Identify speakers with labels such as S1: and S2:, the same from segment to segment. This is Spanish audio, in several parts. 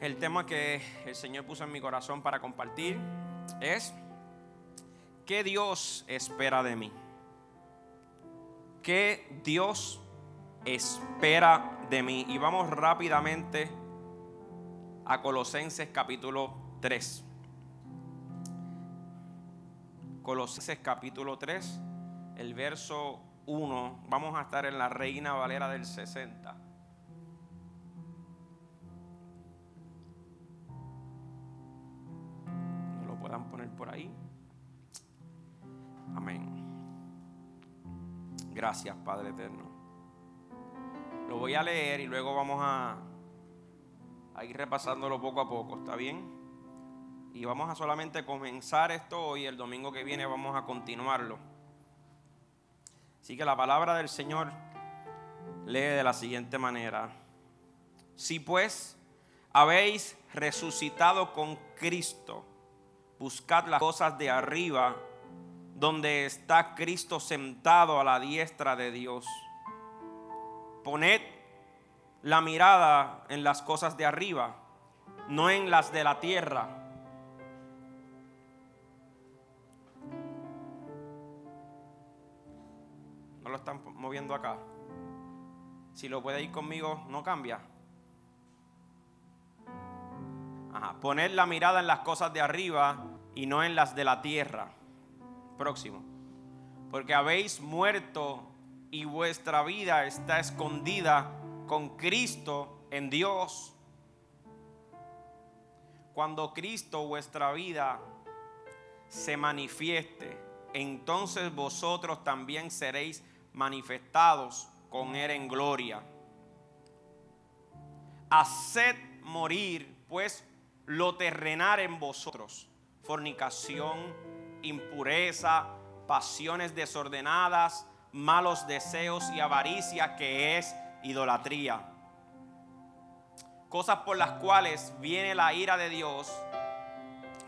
S1: El tema que el Señor puso en mi corazón para compartir es ¿qué Dios espera de mí? ¿Qué Dios espera de mí? Y vamos rápidamente a Colosenses capítulo 3. Colosenses capítulo 3, el verso 1. Vamos a estar en la Reina Valera del 60. Puedan poner por ahí. Amén. Gracias, Padre Eterno. Lo voy a leer y luego vamos a, a ir repasándolo poco a poco, ¿está bien? Y vamos a solamente comenzar esto hoy, el domingo que viene vamos a continuarlo. Así que la palabra del Señor lee de la siguiente manera. Si pues habéis resucitado con Cristo, buscad las cosas de arriba, donde está Cristo sentado a la diestra de Dios. Poned la mirada en las cosas de arriba, no en las de la tierra lo están moviendo acá. Si lo puede ir conmigo, no cambia. Ajá. Poner la mirada en las cosas de arriba y no en las de la tierra. Próximo. Porque habéis muerto y vuestra vida está escondida con Cristo en Dios. Cuando Cristo vuestra vida se manifieste, entonces vosotros también seréis manifestados con Él en gloria. Haced morir, pues, lo terrenal en vosotros, fornicación, impureza, pasiones desordenadas, malos deseos y avaricia, que es idolatría. Cosas por las cuales viene la ira de Dios,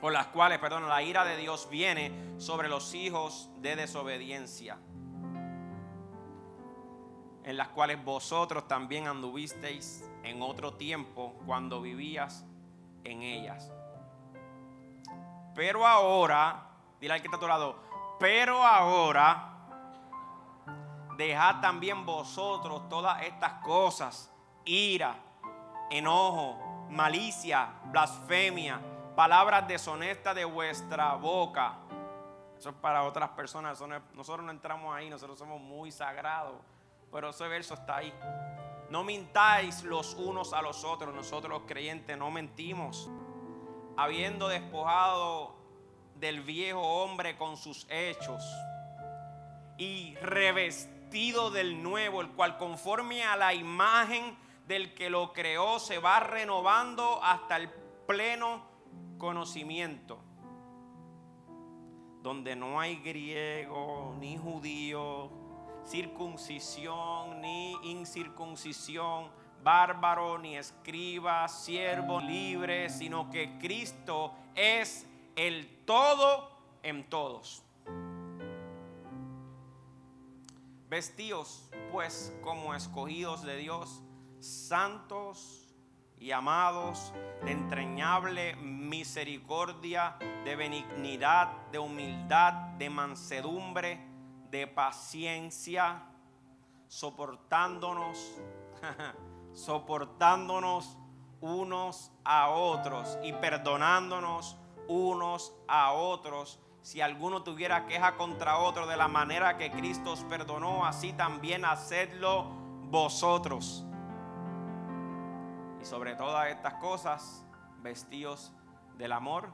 S1: por las cuales, perdón, la ira de Dios viene sobre los hijos de desobediencia en las cuales vosotros también anduvisteis en otro tiempo cuando vivías en ellas. Pero ahora, dile al que está a lado, pero ahora dejad también vosotros todas estas cosas, ira, enojo, malicia, blasfemia, palabras deshonestas de vuestra boca. Eso es para otras personas, nosotros no entramos ahí, nosotros somos muy sagrados pero ese verso está ahí. No mintáis los unos a los otros. Nosotros los creyentes no mentimos. Habiendo despojado del viejo hombre con sus hechos y revestido del nuevo, el cual conforme a la imagen del que lo creó se va renovando hasta el pleno conocimiento, donde no hay griego ni judío, circuncisión ni incircuncisión, bárbaro ni escriba, siervo, libre, sino que Cristo es el todo en todos. Vestíos pues como escogidos de Dios, santos y amados, de entrañable misericordia, de benignidad, de humildad, de mansedumbre de paciencia, soportándonos, soportándonos unos a otros y perdonándonos unos a otros. Si alguno tuviera queja contra otro de la manera que Cristo os perdonó, así también hacedlo vosotros. Y sobre todas estas cosas, vestíos del amor,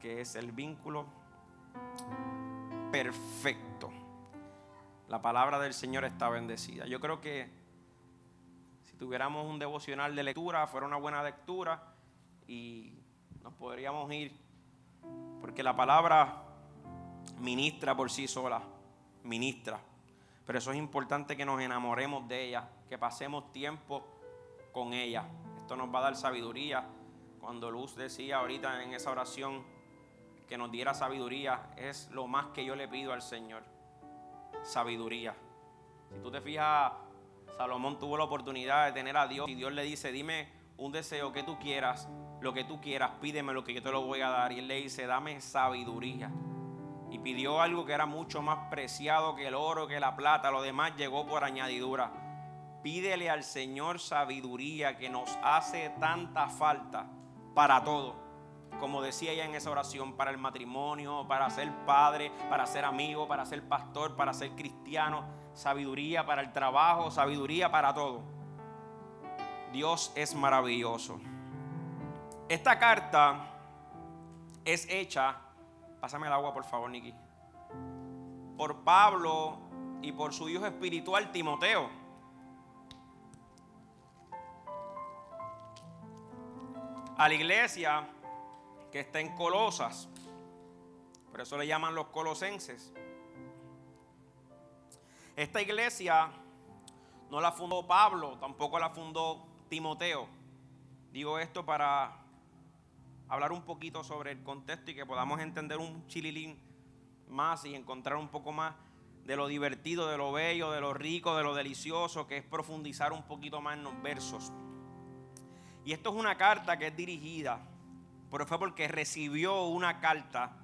S1: que es el vínculo perfecto la palabra del Señor está bendecida. Yo creo que tuviéramos un devocional de lectura, fuera una buena lectura y nos podríamos ir, porque la palabra ministra por sí sola, ministra. Pero eso es importante que nos enamoremos de ella, que pasemos tiempo con ella. Esto nos va a dar sabiduría. Cuando Luz decía ahorita en esa oración que nos diera sabiduría, es lo más que yo le pido al Señor sabiduría. Si tú te fijas, Salomón tuvo la oportunidad de tener a Dios y Dios le dice, dime un deseo que tú quieras lo que tú quieras, pídeme lo que yo te lo voy a dar. Y él le dice, dame sabiduría. Y pidió algo que era mucho más preciado que el oro, que la plata, lo demás llegó por añadidura. Pídele al Señor sabiduría que nos hace tanta falta para todo. Como decía ella en esa oración, para el matrimonio, para ser padre, para ser amigo, para ser pastor, para ser cristiano, sabiduría para el trabajo, sabiduría para todo. Dios es maravilloso. Esta carta es hecha, pásame el agua por favor, Niki, por Pablo y por su hijo espiritual Timoteo. A la iglesia que está en Colosas, por eso le llaman los colosenses. Esta iglesia no la fundó Pablo, tampoco la fundó Timoteo. Digo esto para hablar un poquito sobre el contexto y que podamos entender un chililín más y encontrar un poco más de lo divertido, de lo bello, de lo rico, de lo delicioso, que es profundizar un poquito más en los versos. Y esto es una carta que es dirigida, pero fue porque recibió una carta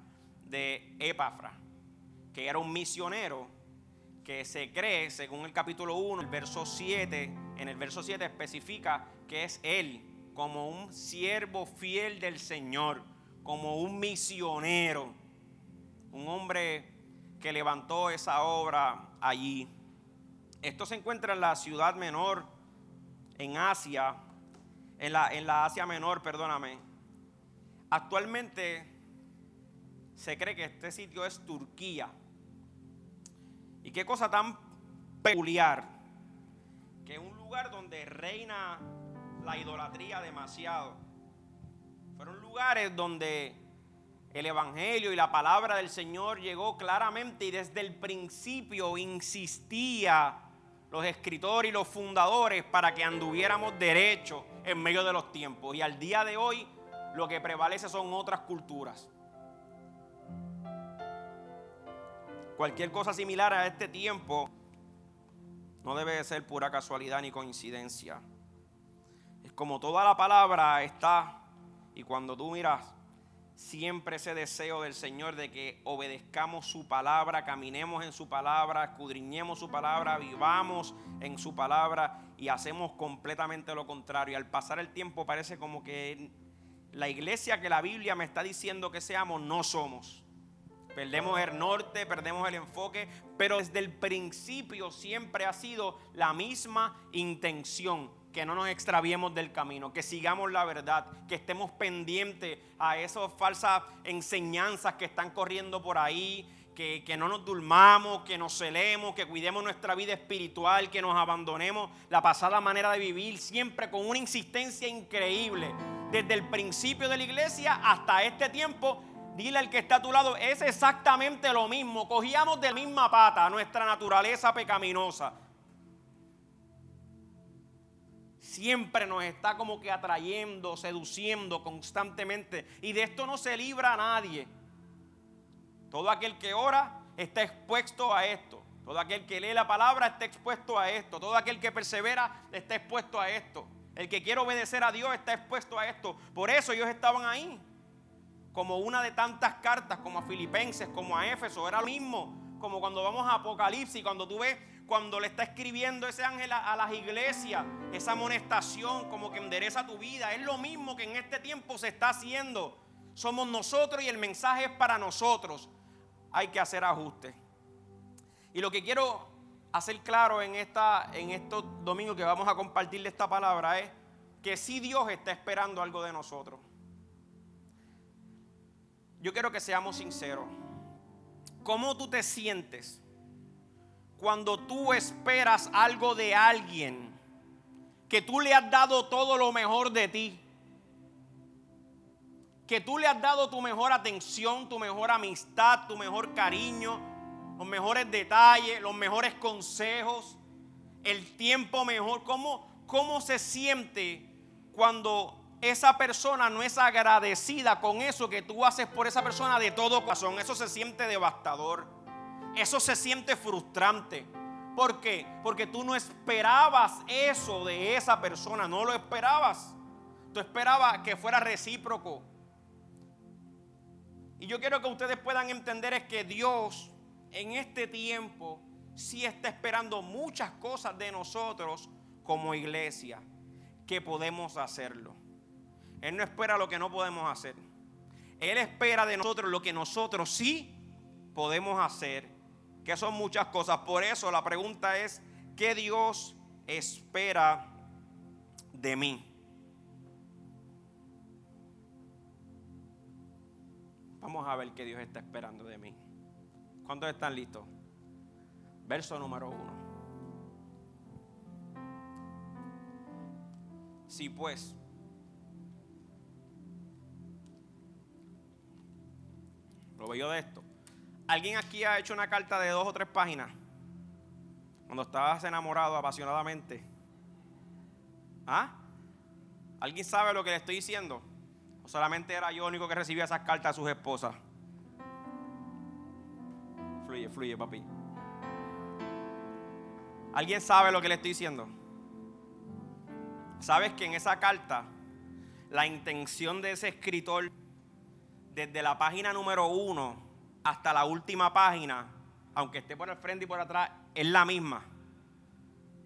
S1: de Epafra, que era un misionero que se cree, según el capítulo 1, el verso 7, en el verso 7 especifica que es él como un siervo fiel del Señor, como un misionero, un hombre que levantó esa obra allí. Esto se encuentra en la ciudad menor, en Asia, en la, en la Asia menor, perdóname. Actualmente se cree que este sitio es Turquía. Y qué cosa tan peculiar, que un lugar donde reina la idolatría demasiado. Fueron lugares donde el Evangelio y la palabra del Señor llegó claramente y desde el principio insistía los escritores y los fundadores para que anduviéramos derecho en medio de los tiempos. Y al día de hoy lo que prevalece son otras culturas. Cualquier cosa similar a este tiempo no debe de ser pura casualidad ni coincidencia. Es como toda la palabra está, y cuando tú miras, siempre ese deseo del Señor de que obedezcamos su palabra, caminemos en su palabra, escudriñemos su palabra, vivamos en su palabra y hacemos completamente lo contrario. Al pasar el tiempo parece como que la iglesia que la Biblia me está diciendo que seamos, no somos. Perdemos el norte, perdemos el enfoque, pero desde el principio siempre ha sido la misma intención que no nos extraviemos del camino, que sigamos la verdad, que estemos pendientes a esas falsas enseñanzas que están corriendo por ahí, que, que, no nos durmamos, que nos celemos, que cuidemos nuestra vida espiritual, que nos abandonemos la pasada manera de vivir, siempre con una insistencia increíble. Desde el principio de la iglesia hasta este tiempo, dile al que está a tu lado, es exactamente lo mismo. Cogíamos de la misma pata nuestra naturaleza pecaminosa siempre nos está como que atrayendo, seduciendo constantemente. Y de esto no se libra a nadie. Todo aquel que ora está expuesto a esto. Todo aquel que lee la palabra está expuesto a esto. Todo aquel que persevera está expuesto a esto. El que quiere obedecer a Dios está expuesto a esto. Por eso ellos estaban ahí. Como una de tantas cartas, como a Filipenses, como a Éfeso. Era lo mismo. Como cuando vamos a Apocalipsis, cuando tú ves cuando le está escribiendo ese ángel a, las iglesias, esa amonestación como que endereza tu vida. Es lo mismo que en este tiempo se está haciendo. Somos nosotros y el mensaje es para nosotros. Hay que hacer ajustes. Y lo que quiero hacer claro en, esta, en estos domingos que vamos a compartirle esta palabra es que si Dios está esperando algo de nosotros. Yo quiero que seamos sinceros. ¿Cómo tú te sientes cuando tú esperas algo de alguien, que tú le has dado todo lo mejor de ti, que tú le has dado tu mejor atención, tu mejor amistad, tu mejor cariño, los mejores detalles, los mejores consejos, el tiempo mejor. ¿Cómo, cómo se siente cuando esa persona no es agradecida con eso que tú haces por esa persona de todo corazón? Eso se siente devastador. Eso se siente frustrante. ¿Por qué? Porque tú no esperabas eso de esa persona, no lo esperabas. Tú esperabas que fuera recíproco. Y yo quiero que ustedes puedan entender es que Dios en este tiempo sí está esperando muchas cosas de nosotros como iglesia, que podemos hacerlo. Él no espera lo que no podemos hacer. Él espera de nosotros lo que nosotros sí podemos hacer, que son muchas cosas. Por eso la pregunta es, ¿qué Dios espera de mí? Vamos a ver qué Dios está esperando de mí. ¿Cuántos están listos? Verso número uno. Si pues lo veo de esto. ¿Alguien aquí ha hecho una carta de dos o tres páginas? Cuando estabas enamorado apasionadamente. ¿Ah? ¿Alguien sabe lo que le estoy diciendo? ¿O solamente era yo el único que recibía esas cartas a sus esposas? Fluye, fluye, papi. ¿Alguien sabe lo que le estoy diciendo? ¿Sabes que en esa carta la intención de ese escritor, desde la página número uno hasta la última página, aunque esté por el frente y por atrás, es la misma?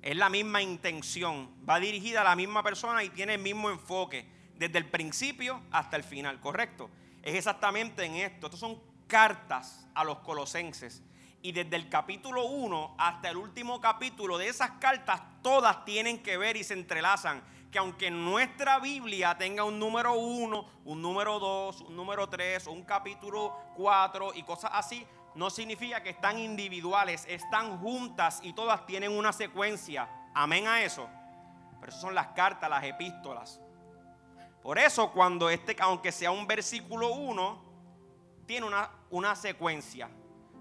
S1: Es la misma intención. Va dirigida a la misma persona y tiene el mismo enfoque desde el principio hasta el final, ¿correcto? Es exactamente en esto. Estas son cartas a los colosenses. Y desde el capítulo 1 hasta el último capítulo de esas cartas, todas tienen que ver y se entrelazan. Que aunque nuestra Biblia tenga un número 1, un número 2, un número 3, un capítulo 4 y cosas así, no significa que están individuales, están juntas y todas tienen una secuencia. Amén a eso. Pero eso son las cartas, las epístolas. Por eso cuando este, aunque sea un versículo 1, tiene una, una secuencia.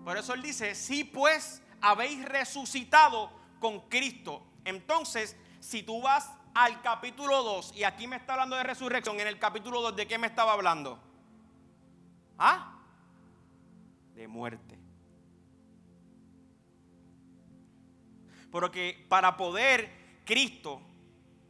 S1: Por eso él dice, si pues habéis resucitado con Cristo. Entonces, si tú vas al capítulo 2, y aquí me está hablando de resurrección, en el capítulo 2, ¿de qué me estaba hablando? ¿Ah? De muerte. Porque para poder Cristo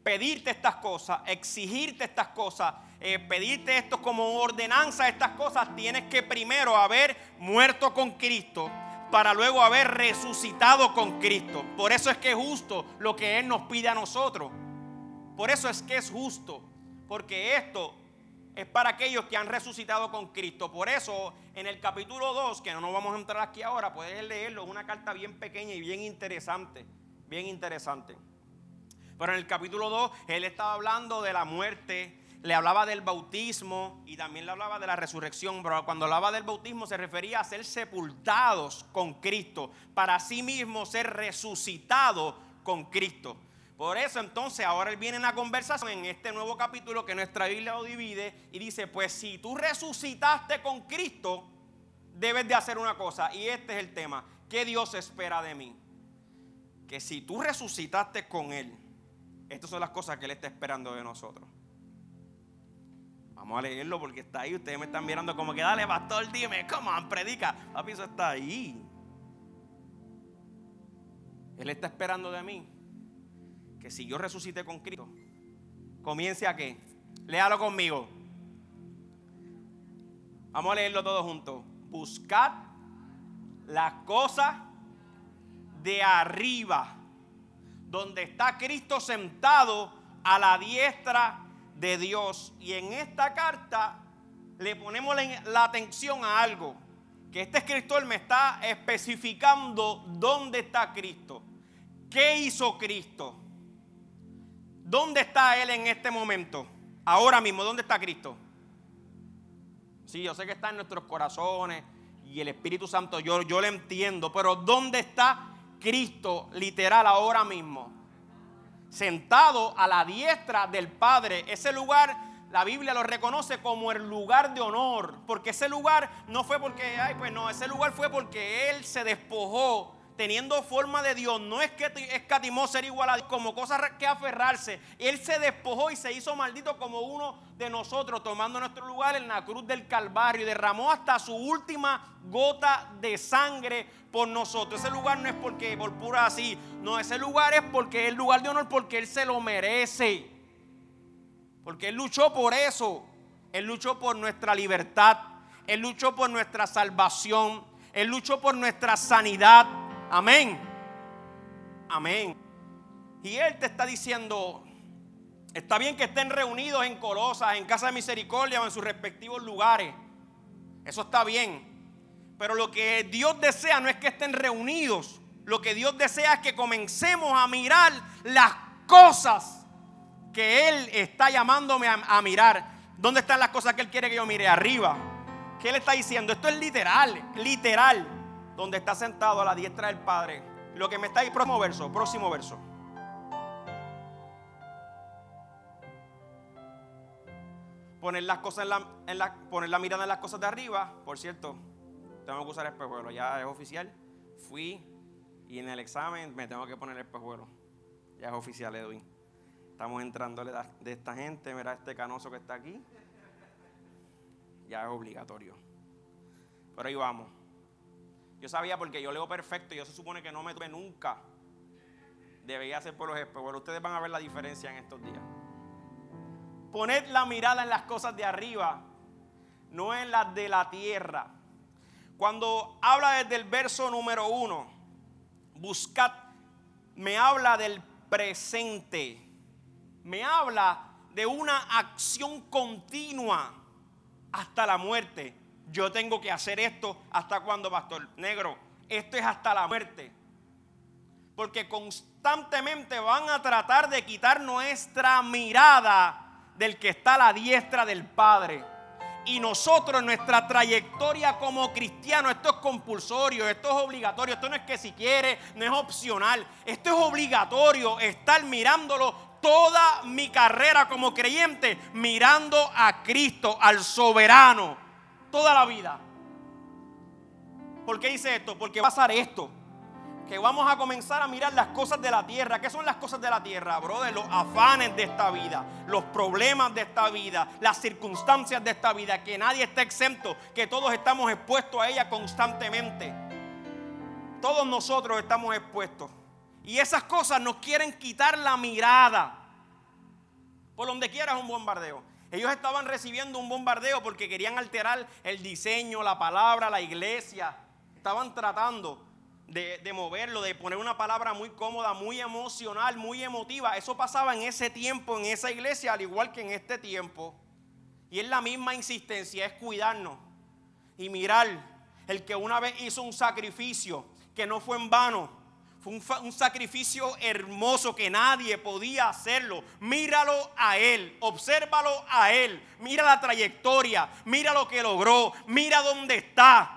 S1: pedirte estas cosas, exigirte estas cosas, eh, pedirte esto como ordenanza, estas cosas, tienes que primero haber muerto con Cristo para luego haber resucitado con Cristo. Por eso es que es justo lo que Él nos pide a nosotros. Por eso es que es justo, porque esto es para aquellos que han resucitado con Cristo. Por eso en el capítulo 2, que no nos vamos a entrar aquí ahora, puedes leerlo, una carta bien pequeña y bien interesante, bien interesante. Pero en el capítulo 2 él estaba hablando de la muerte, le hablaba del bautismo y también le hablaba de la resurrección. Pero cuando hablaba del bautismo se refería a ser sepultados con Cristo, para sí mismo ser resucitados con Cristo. Por eso entonces ahora él viene en la conversación en este nuevo capítulo que nuestra Biblia lo divide y dice, pues si tú resucitaste con Cristo, debes de hacer una cosa. Y este es el tema, ¿qué Dios espera de mí? Que si tú resucitaste con Él, estas son las cosas que Él está esperando de nosotros. Vamos a leerlo porque está ahí. Ustedes me están mirando como que dale, pastor, dime, ¿cómo predica? Papi, eso está ahí. Él está esperando de mí que si yo resucité con Cristo, comience a qué? Léalo conmigo. Vamos a leerlo todos juntos. Buscad las cosas de arriba donde está Cristo sentado a la diestra de Dios. Y en esta carta le ponemos la atención a algo, que este escritor me está especificando dónde está Cristo. ¿Qué hizo Cristo? ¿Dónde está Él en este momento? Ahora mismo, ¿dónde está Cristo? Sí, yo sé que está en nuestros corazones y el Espíritu Santo, yo, yo le entiendo, pero ¿dónde está Cristo literal ahora mismo. Sentado a la diestra del Padre. Ese lugar, la Biblia lo reconoce como el lugar de honor. Porque ese lugar no fue porque, ay, pues no, ese lugar fue porque Él se despojó teniendo forma de Dios, no es que escatimó ser igual a Dios como cosa que aferrarse. Él se despojó y se hizo maldito como uno de nosotros, tomando nuestro lugar en la cruz del Calvario y derramó hasta su última gota de sangre por nosotros. Ese lugar no es porque por pura así, no, ese lugar es porque es el lugar de honor porque Él se lo merece. Porque Él luchó por eso. Él luchó por nuestra libertad. Él luchó por nuestra salvación. Él luchó por nuestra sanidad. Amén. Amén. Y Él te está diciendo, está bien que estén reunidos en Colosas, en Casa de Misericordia o en sus respectivos lugares. Eso está bien. Pero lo que Dios desea no es que estén reunidos. Lo que Dios desea es que comencemos a mirar las cosas que Él está llamándome a, mirar. ¿Dónde están las cosas que Él quiere que yo mire? Arriba. ¿Qué Él está diciendo? Esto es literal, literal. Donde está sentado a la diestra del Padre. Lo que me está ahí, próximo verso, próximo verso. Poner las cosas en la, poner la mirada en las cosas de arriba. Por cierto, tengo que usar espejuelo, ya es oficial. Fui y en el examen me tengo que poner el espejuelo. Ya es oficial, Edwin. Estamos entrando de esta gente, mira este canoso que está aquí. Ya es obligatorio. Pero ahí vamos. Yo sabía porque yo leo perfecto y yo se supone que no me tuve nunca. Debería ser por los espejuelos. Ustedes van a ver la diferencia en estos días. Poned la mirada en las cosas de arriba, no en las de la tierra. Cuando habla desde el verso número uno, buscad, me habla del presente. Me habla de una acción continua hasta la muerte. Yo tengo que hacer esto hasta cuando, pastor negro. Esto es hasta la muerte. Porque constantemente van a tratar de quitar nuestra mirada del que está a la diestra del Padre. Y nosotros, nuestra trayectoria como cristianos, esto es compulsorio, esto es obligatorio, esto no es que si quiere, no es opcional, esto es obligatorio, estar mirándolo toda mi carrera como creyente, mirando a Cristo, al soberano, toda la vida. ¿Por qué dice esto? Porque va a pasar esto que vamos a comenzar a mirar las cosas de la tierra. ¿Qué son las cosas de la tierra, brother? Los afanes de esta vida, los problemas de esta vida, las circunstancias de esta vida, que nadie está exento, que todos estamos expuestos a ella constantemente. Todos nosotros estamos expuestos. Y esas cosas nos quieren quitar la mirada. Por donde quiera es un bombardeo. Ellos estaban recibiendo un bombardeo porque querían alterar el diseño, la palabra, la iglesia. Estaban tratando de, moverlo, de poner una palabra muy cómoda, muy emocional, muy emotiva. Eso pasaba en ese tiempo, en esa iglesia, al igual que en este tiempo. Y es la misma insistencia, es cuidarnos y mirar el que una vez hizo un sacrificio que no fue en vano, fue un, sacrificio hermoso que nadie podía hacerlo. Míralo a Él, obsérvalo a Él, mira la trayectoria, mira lo que logró, mira dónde está.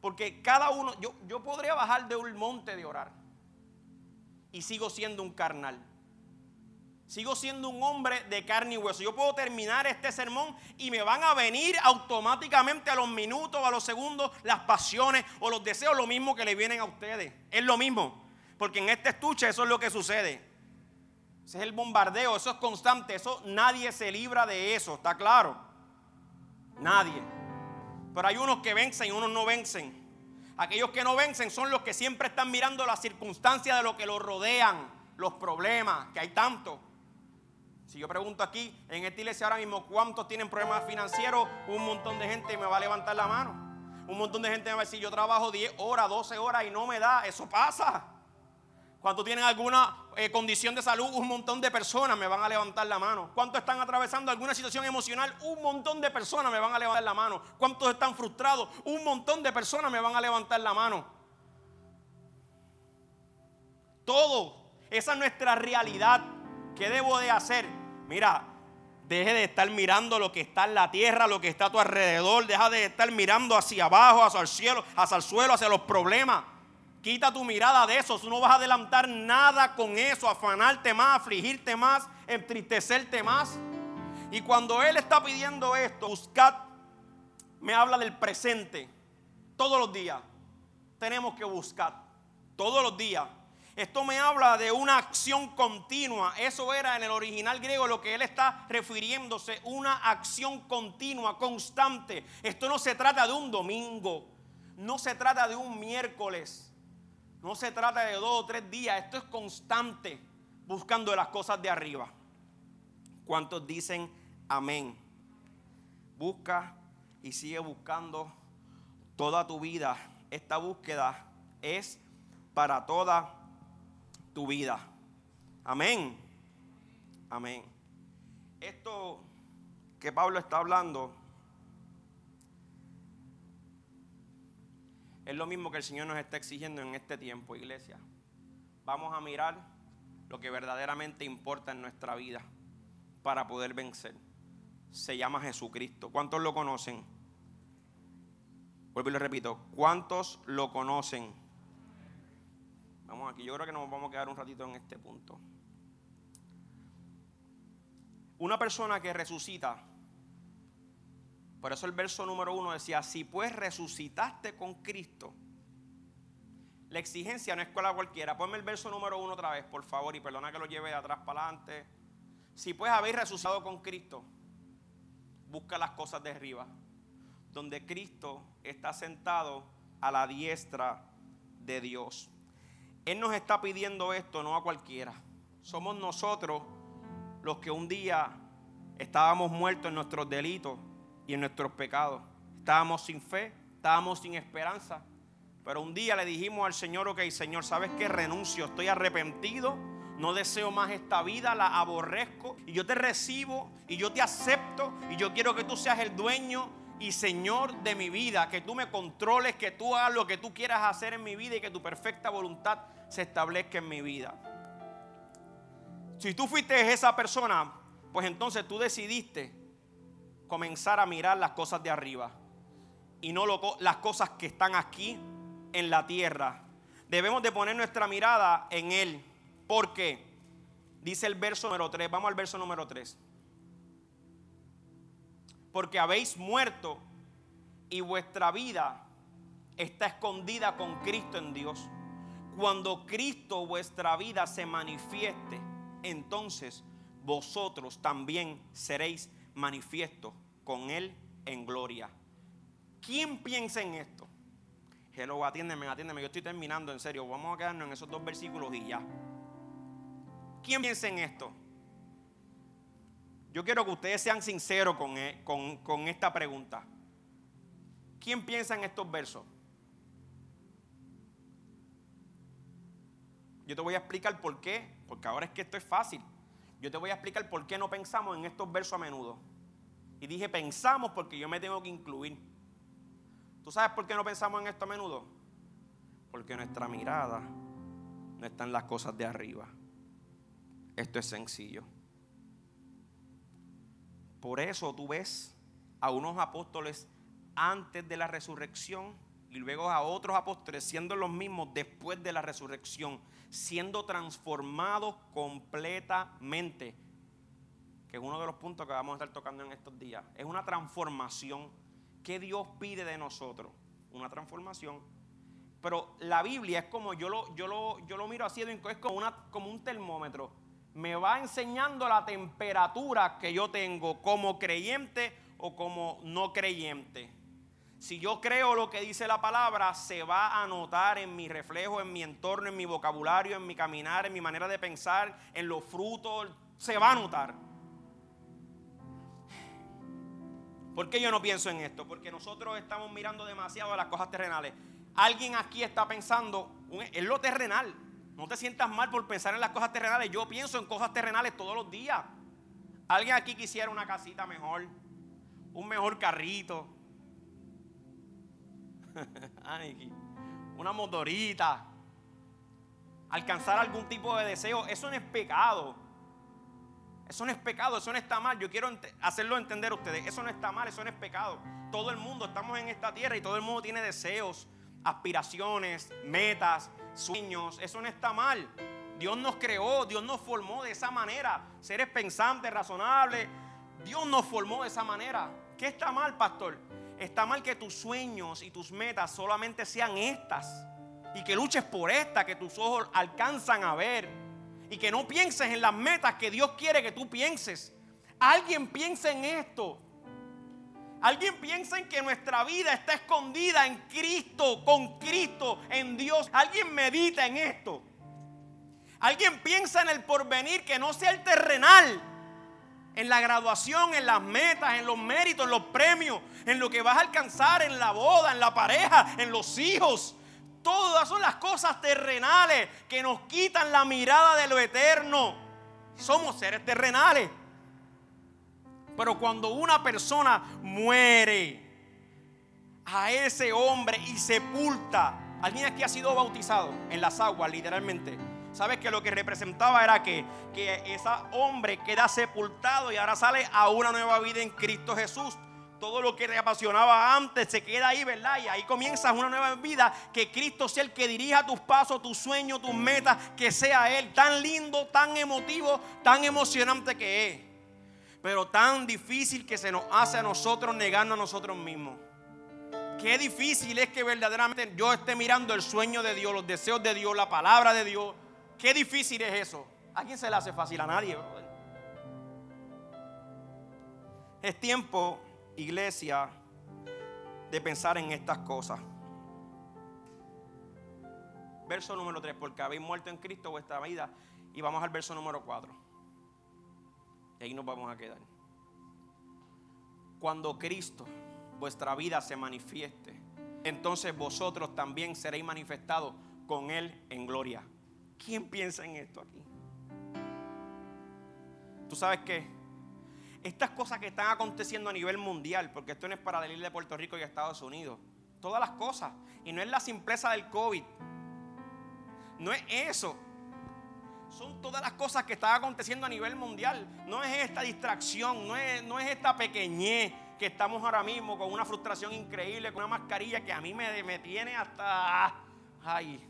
S1: Porque cada uno, yo, yo podría bajar de un monte de orar y sigo siendo un carnal. Sigo siendo un hombre de carne y hueso. Yo puedo terminar este sermón y me van a venir automáticamente a los minutos, a los segundos, las pasiones o los deseos, lo mismo que le vienen a ustedes. Es lo mismo. Porque en este estuche eso es lo que sucede. Ese es el bombardeo, eso es constante. Eso nadie se libra de eso, ¿está claro? Nadie. Pero hay unos que vencen y unos no vencen. Aquellos que no vencen son los que siempre están mirando las circunstancias de lo que los rodean, los problemas, que hay tanto. Si yo pregunto aquí, en esta iglesia ahora mismo, ¿cuántos tienen problemas financieros? Un montón de gente me va a levantar la mano. Un montón de gente me va a decir, yo trabajo 10 horas, 12 horas y no me da. Eso pasa. Cuando tienen alguna eh, condición de salud, un montón de personas me van a levantar la mano. ¿Cuántos están atravesando alguna situación emocional? Un montón de personas me van a levantar la mano. ¿Cuántos están frustrados? Un montón de personas me van a levantar la mano. Todo. Esa es nuestra realidad. ¿Qué debo de hacer? Mira, deje de estar mirando lo que está en la tierra, lo que está a tu alrededor. Deja de estar mirando hacia abajo, hacia el cielo, hacia el suelo, hacia los problemas. Quita tu mirada de eso. Tú no vas a adelantar nada con eso, afanarte más, afligirte más, entristecerte más. Y cuando Él está pidiendo esto, buscad, me habla del presente. Todos los días tenemos que buscar. Todos los días. Esto me habla de una acción continua. Eso era en el original griego lo que él está refiriéndose, una acción continua, constante. Esto no se trata de un domingo, no se trata de un miércoles, no se trata de dos o tres días, esto es constante buscando las cosas de arriba. ¿Cuántos dicen amén? Busca y sigue buscando toda tu vida. Esta búsqueda es para toda tu vida. Amén. Amén. Esto que Pablo está hablando es lo mismo que el Señor nos está exigiendo en este tiempo, iglesia. Vamos a mirar lo que verdaderamente importa en nuestra vida para poder vencer. Se llama Jesucristo. ¿Cuántos lo conocen? Vuelvo y lo repito. ¿Cuántos lo conocen? Vamos aquí. Yo creo que nos vamos a quedar un ratito en este punto. Una persona que resucita. Por eso el verso número uno decía, si pues resucitaste con Cristo. La exigencia no es cualquiera. Ponme el verso número uno otra vez, por favor, y perdona que lo lleve de atrás para adelante. Si pues habéis resucitado con Cristo, busca las cosas de arriba, donde Cristo está sentado a la diestra de Dios. Él nos está pidiendo esto, no a cualquiera. Somos nosotros los que un día estábamos muertos en nuestros delitos y en nuestros pecados. Estábamos sin fe, estábamos sin esperanza. Pero un día le dijimos al Señor, ok, Señor, ¿sabes qué? Renuncio, estoy arrepentido, no deseo más esta vida, la aborrezco y yo te recibo y yo te acepto y yo quiero que tú seas el dueño y Señor de mi vida, que tú me controles, que tú hagas lo que tú quieras hacer en mi vida y que tu perfecta voluntad se establezca en mi vida. Si tú fuiste esa persona, pues entonces tú decidiste comenzar a mirar las cosas de arriba y no las cosas que están aquí en la tierra. Debemos de poner nuestra mirada en Él. Porque dice el verso número 3, vamos al verso número 3. Porque habéis muerto y vuestra vida está escondida con Cristo en Dios. Cuando Cristo vuestra vida se manifieste, entonces vosotros también seréis manifiestos con Él en gloria. ¿Quién piensa en esto? Hello, atiéndeme, atiéndeme. Yo estoy terminando, en serio. Vamos a quedarnos en esos dos versículos y ya. ¿Quién piensa en esto? Yo quiero que ustedes sean sinceros con, e, con, con esta pregunta. ¿Quién piensa en estos versos? Yo te voy a explicar por qué, porque ahora es que esto es fácil. Yo te voy a explicar por qué no pensamos en estos versos a menudo. Y dije pensamos porque yo me tengo que incluir. ¿Tú sabes por qué no pensamos en esto a menudo? Porque nuestra mirada no está en las cosas de arriba. Esto es sencillo. Por eso tú ves a unos apóstoles antes de la resurrección y luego a otros apóstoles siendo los mismos después de la resurrección, siendo transformados completamente. Que es uno de los puntos que vamos a estar tocando en estos días. Es una transformación que Dios pide de nosotros. Una transformación. Pero la Biblia es como yo lo, yo lo, yo lo miro así, es como, una, como un termómetro. Me va enseñando la temperatura que yo tengo como creyente o como no creyente. Si yo creo lo que dice la palabra, se va a notar en mi reflejo, en mi entorno, en mi vocabulario, en mi caminar, en mi manera de pensar, en los frutos, se va a notar. ¿Por qué yo no pienso en esto? Porque nosotros estamos mirando demasiado a las cosas terrenales. Alguien aquí está pensando en lo terrenal. No te sientas mal por pensar en las cosas terrenales. Yo pienso en cosas terrenales todos los días. Alguien aquí quisiera una casita mejor, un mejor carrito, una motorita, alcanzar algún tipo de deseo, eso no es pecado. Eso no es pecado, eso no está mal. Yo quiero hacerlo entender a ustedes. Eso no está mal, eso no es pecado. Todo el mundo estamos en esta tierra y todo el mundo tiene deseos, aspiraciones, metas, sueños. Eso no está mal. Dios nos creó, Dios nos formó de esa manera. Seres pensantes, razonables. Dios nos formó de esa manera. ¿Qué está mal, pastor? Está mal que tus sueños y tus metas solamente sean estas. Y que luches por esta que tus ojos alcanzan a ver. Y que no pienses en las metas que Dios quiere que tú pienses. Alguien piensa en esto. Alguien piensa en que nuestra vida está escondida en Cristo, con Cristo, en Dios. Alguien medita en esto. Alguien piensa en el porvenir que no sea el terrenal, en la graduación, en las metas, en los méritos, en los premios, en lo que vas a alcanzar, en la boda, en la pareja, en los hijos. Todas son las cosas terrenales que nos quitan la mirada de lo eterno. Somos seres terrenales. Pero cuando una persona muere, a ese hombre y sepulta, alguien aquí ha sido bautizado en las aguas, literalmente ¿Sabes que lo que representaba era que, que ese hombre queda sepultado y ahora sale a una nueva vida en Cristo Jesús? Todo lo que te apasionaba antes se queda ahí, ¿verdad? Y ahí comienzas una nueva vida. Que Cristo sea el que dirija tus pasos, tus sueños, tus metas. Que sea Él tan lindo, tan emotivo, tan emocionante que es. Pero tan difícil que se nos hace a nosotros negarnos a nosotros mismos. Qué difícil es que verdaderamente yo esté mirando el sueño de Dios, los deseos de Dios, la palabra de Dios Qué difícil es eso. ¿A quién se le hace fácil? A nadie, Es tiempo, iglesia, de pensar en estas cosas. Verso número 3, porque habéis muerto en Cristo vuestra vida. Y vamos al verso número 4. Y ahí nos vamos a quedar. Cuando Cristo, vuestra vida, se manifieste, entonces vosotros también seréis manifestados con Él en gloria. ¿Quién piensa en esto aquí? ¿Tú sabes qué? Estas cosas que están aconteciendo a nivel mundial, porque esto no es para del de Puerto Rico y Estados Unidos, todas las cosas, y no es la simpleza del COVID, no es eso, son todas las cosas que están aconteciendo a nivel mundial, no es esta distracción, no es, no es esta pequeñez que estamos ahora mismo con una frustración increíble, con una mascarilla que a mí me, me tiene hasta... Ay,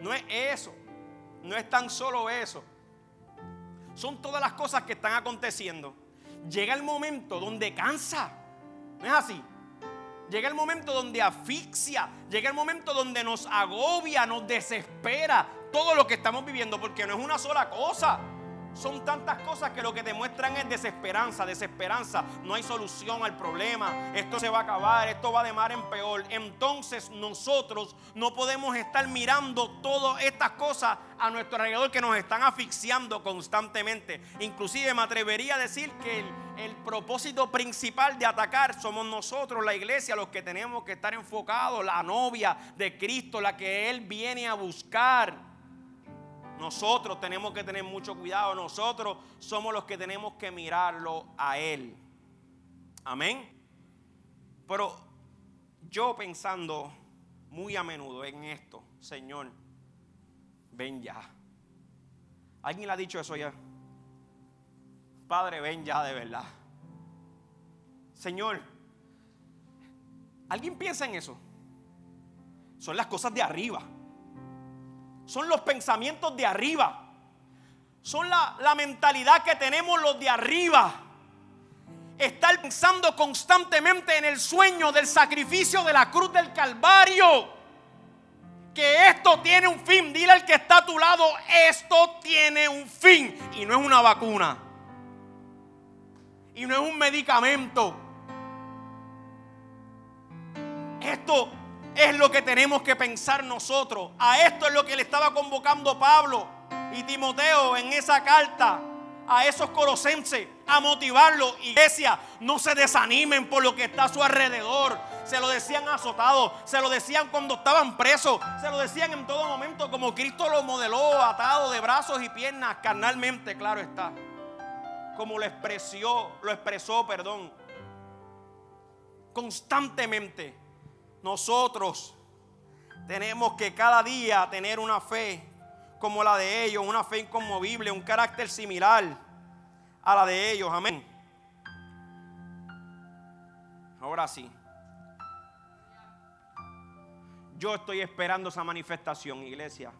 S1: no es eso. No es tan solo eso. Son todas las cosas que están aconteciendo. Llega el momento donde cansa. ¿No es así? Llega el momento donde asfixia. Llega el momento donde nos agobia, nos desespera todo lo que estamos viviendo. Porque no es una sola cosa. Son tantas cosas que lo que demuestran es desesperanza, desesperanza. No hay solución al problema. Esto se va a acabar, esto va de mar en peor. Entonces nosotros no podemos estar mirando todas estas cosas a nuestro alrededor que nos están asfixiando constantemente. Inclusive me atrevería a decir que el, el propósito principal de atacar somos nosotros, la iglesia, los que tenemos que estar enfocados, la novia de Cristo, la que Él viene a buscar. Nosotros tenemos que tener mucho cuidado. Nosotros somos los que tenemos que mirarlo a Él. Amén. Pero yo pensando muy a menudo en esto, Señor, ven ya. ¿Alguien le ha dicho eso ya? Padre, ven ya de verdad. Señor, ¿alguien piensa en eso? Son las cosas de arriba son los pensamientos de arriba. Son la, mentalidad que tenemos los de arriba. Estar pensando constantemente en el sueño del sacrificio de la cruz del Calvario. Que esto tiene un fin. Dile al que está a tu lado, esto tiene un fin. Y no es una vacuna. Y no es un medicamento. Esto es lo que tenemos que pensar nosotros. A esto es lo que le estaba convocando Pablo y Timoteo en esa carta a esos colosenses a motivarlo. Iglesia, no se desanimen por lo que está a su alrededor. Se lo decían azotados, se lo decían cuando estaban presos, se lo decían en todo momento como Cristo lo modeló, atado de brazos y piernas, carnalmente, claro está. Como lo expresó, lo expresó, perdón, constantemente nosotros tenemos que cada día tener una fe como la de ellos, una fe inconmovible, un carácter similar a la de ellos. Amén. Ahora sí. Yo estoy esperando esa manifestación, iglesia.